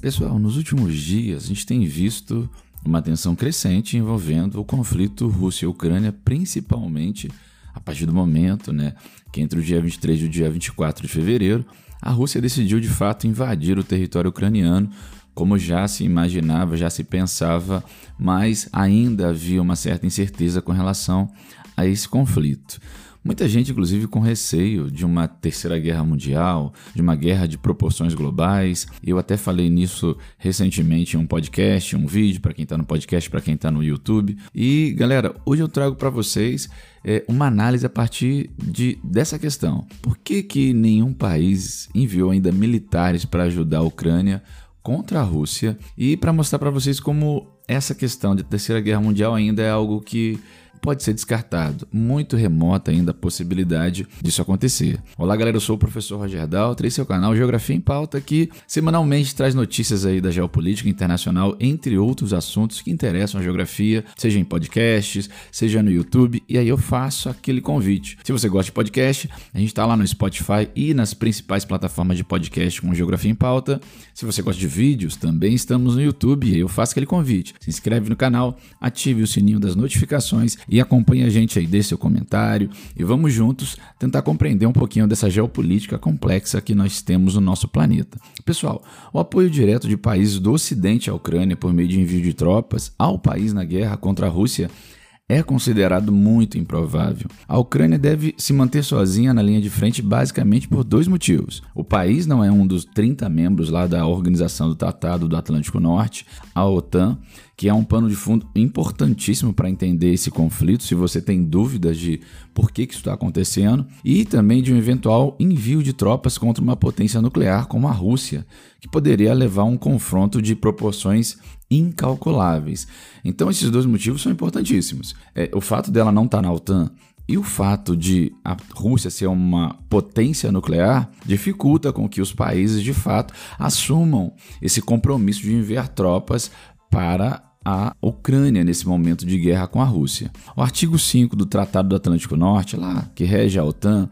Pessoal, nos últimos dias a gente tem visto uma tensão crescente envolvendo o conflito Rússia-Ucrânia, principalmente a partir do momento né, que entre o dia 23 e o dia 24 de fevereiro, a Rússia decidiu de fato invadir o território ucraniano, como já se imaginava, já se pensava, mas ainda havia uma certa incerteza com relação a esse conflito. Muita gente, inclusive, com receio de uma terceira guerra mundial, de uma guerra de proporções globais. Eu até falei nisso recentemente em um podcast, um vídeo, para quem está no podcast, para quem está no YouTube. E, galera, hoje eu trago para vocês é, uma análise a partir de, dessa questão. Por que, que nenhum país enviou ainda militares para ajudar a Ucrânia contra a Rússia? E para mostrar para vocês como essa questão de terceira guerra mundial ainda é algo que pode ser descartado. Muito remota ainda a possibilidade disso acontecer. Olá, galera, eu sou o professor Roger Daltri, esse é o canal Geografia em Pauta, que semanalmente traz notícias aí da geopolítica internacional, entre outros assuntos que interessam a geografia, seja em podcasts, seja no YouTube, e aí eu faço aquele convite. Se você gosta de podcast, a gente está lá no Spotify e nas principais plataformas de podcast com Geografia em Pauta. Se você gosta de vídeos, também estamos no YouTube, e aí eu faço aquele convite. Se inscreve no canal, ative o sininho das notificações e acompanhe a gente aí, dê seu comentário e vamos juntos tentar compreender um pouquinho dessa geopolítica complexa que nós temos no nosso planeta. Pessoal, o apoio direto de países do Ocidente à Ucrânia por meio de envio de tropas ao país na guerra contra a Rússia é considerado muito improvável. A Ucrânia deve se manter sozinha na linha de frente basicamente por dois motivos. O país não é um dos 30 membros lá da Organização do Tratado do Atlântico Norte, a OTAN, que é um pano de fundo importantíssimo para entender esse conflito, se você tem dúvidas de por que, que isso está acontecendo, e também de um eventual envio de tropas contra uma potência nuclear como a Rússia, que poderia levar a um confronto de proporções incalculáveis. Então, esses dois motivos são importantíssimos. É, o fato dela não estar tá na OTAN e o fato de a Rússia ser uma potência nuclear dificulta com que os países de fato assumam esse compromisso de enviar tropas para a Ucrânia nesse momento de guerra com a Rússia. O artigo 5 do Tratado do Atlântico Norte, lá que rege a OTAN,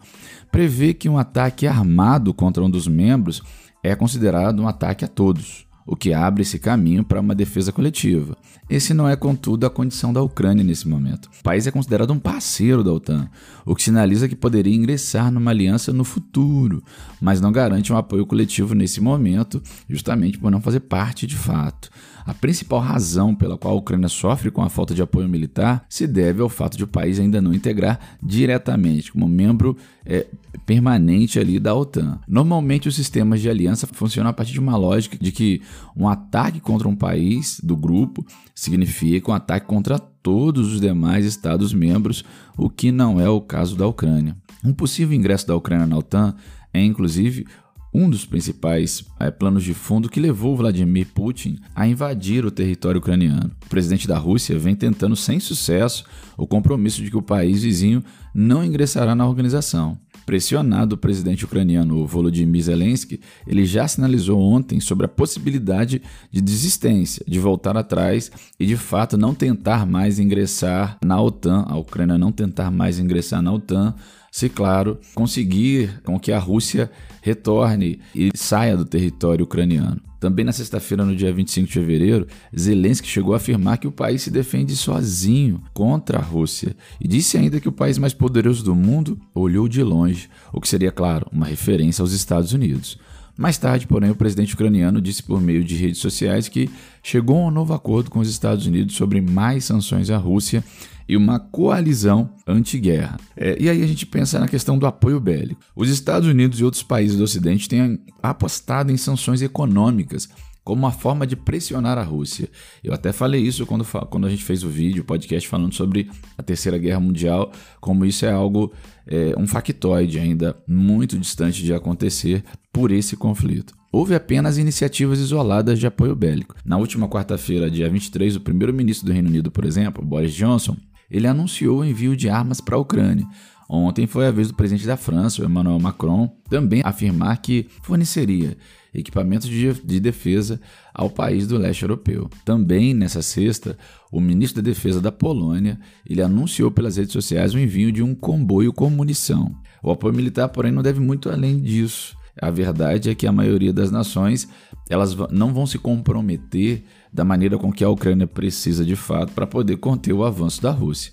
prevê que um ataque armado contra um dos membros é considerado um ataque a todos o que abre esse caminho para uma defesa coletiva. Esse não é, contudo, a condição da Ucrânia nesse momento. O país é considerado um parceiro da OTAN, o que sinaliza que poderia ingressar numa aliança no futuro, mas não garante um apoio coletivo nesse momento, justamente por não fazer parte de fato. A principal razão pela qual a Ucrânia sofre com a falta de apoio militar se deve ao fato de o país ainda não integrar diretamente como membro é, permanente ali da OTAN. Normalmente os sistemas de aliança funcionam a partir de uma lógica de que um ataque contra um país do grupo significa um ataque contra todos os demais Estados membros, o que não é o caso da Ucrânia. Um possível ingresso da Ucrânia na OTAN é, inclusive, um dos principais é, planos de fundo que levou Vladimir Putin a invadir o território ucraniano. O presidente da Rússia vem tentando sem sucesso o compromisso de que o país vizinho não ingressará na organização. Pressionado o presidente ucraniano Volodymyr Zelensky, ele já sinalizou ontem sobre a possibilidade de desistência, de voltar atrás e de fato não tentar mais ingressar na OTAN, a Ucrânia não tentar mais ingressar na OTAN, se claro, conseguir com que a Rússia retorne e saia do território ucraniano. Também na sexta-feira, no dia 25 de fevereiro, Zelensky chegou a afirmar que o país se defende sozinho contra a Rússia e disse ainda que o país mais poderoso do mundo olhou de longe, o que seria, claro, uma referência aos Estados Unidos. Mais tarde, porém, o presidente ucraniano disse por meio de redes sociais que chegou a um novo acordo com os Estados Unidos sobre mais sanções à Rússia e uma coalizão anti-guerra. É, e aí a gente pensa na questão do apoio bélico. Os Estados Unidos e outros países do Ocidente têm apostado em sanções econômicas como uma forma de pressionar a Rússia. Eu até falei isso quando, quando a gente fez o vídeo, o podcast falando sobre a Terceira Guerra Mundial, como isso é algo, é, um factoide ainda muito distante de acontecer por esse conflito. Houve apenas iniciativas isoladas de apoio bélico. Na última quarta-feira, dia 23, o primeiro-ministro do Reino Unido, por exemplo, Boris Johnson, ele anunciou o envio de armas para a Ucrânia. Ontem foi a vez do presidente da França, Emmanuel Macron, também afirmar que forneceria equipamentos de, de defesa ao país do leste europeu. Também nessa sexta, o ministro da Defesa da Polônia ele anunciou pelas redes sociais o envio de um comboio com munição. O apoio militar, porém, não deve muito além disso. A verdade é que a maioria das nações elas não vão se comprometer da maneira com que a Ucrânia precisa de fato para poder conter o avanço da Rússia.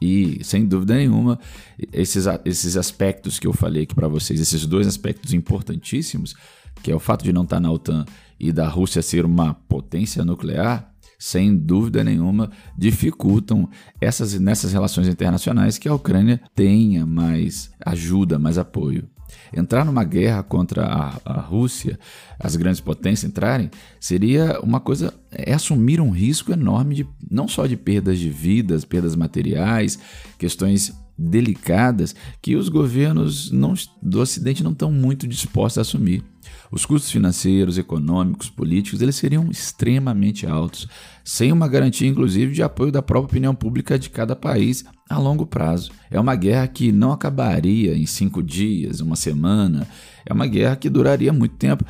E, sem dúvida nenhuma, esses, esses aspectos que eu falei aqui para vocês, esses dois aspectos importantíssimos, que é o fato de não estar tá na OTAN e da Rússia ser uma potência nuclear, sem dúvida nenhuma, dificultam essas nessas relações internacionais que a Ucrânia tenha mais ajuda, mais apoio. Entrar numa guerra contra a, a, Rússia, as grandes potências entrarem, seria uma coisa. é assumir um risco enorme, de, não só de perdas de vidas, perdas materiais, questões delicadas que os governos não, do Ocidente não estão muito dispostos a assumir. Os custos financeiros, econômicos, políticos, eles seriam extremamente altos, sem uma garantia, inclusive, de apoio da própria opinião pública de cada país a longo prazo. É uma guerra que não acabaria em cinco dias, uma semana. É uma guerra que duraria muito tempo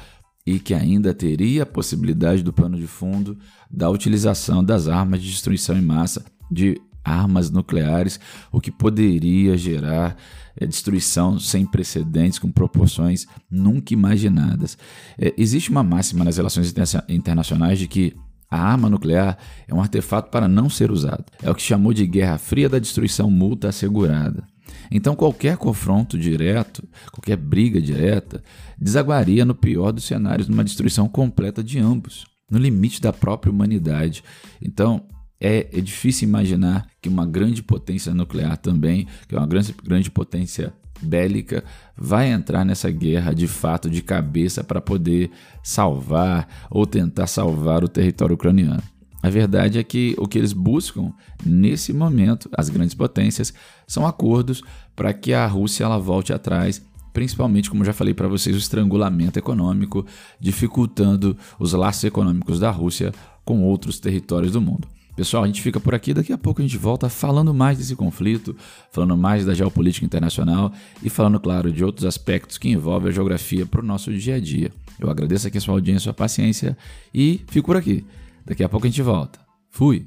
e que ainda teria a possibilidade do pano de fundo da utilização das armas de destruição em massa, de armas nucleares, o que poderia gerar é, destruição sem precedentes, com proporções nunca imaginadas. É, existe uma máxima nas relações internacionais de que a arma nuclear é um artefato para não ser usado. É o que chamou de Guerra Fria da destruição multa assegurada. Então, qualquer confronto direto, qualquer briga direta, desaguaria no pior dos cenários numa destruição completa de ambos, no limite da própria humanidade. Então, é, é difícil imaginar que uma grande potência nuclear também, que é uma grande, grande potência bélica, vai entrar nessa guerra de fato de cabeça para poder salvar ou tentar salvar o território ucraniano. A verdade é que o que eles buscam nesse momento, as grandes potências, são acordos para que a Rússia ela volte atrás, principalmente, como já falei para vocês, o estrangulamento econômico, dificultando os laços econômicos da Rússia com outros territórios do mundo. Pessoal, a gente fica por aqui. Daqui a pouco a gente volta falando mais desse conflito, falando mais da geopolítica internacional e falando, claro, de outros aspectos que envolvem a geografia para o nosso dia a dia. Eu agradeço aqui a sua audiência, a sua paciência e fico por aqui. Daqui a pouco a gente volta. Fui!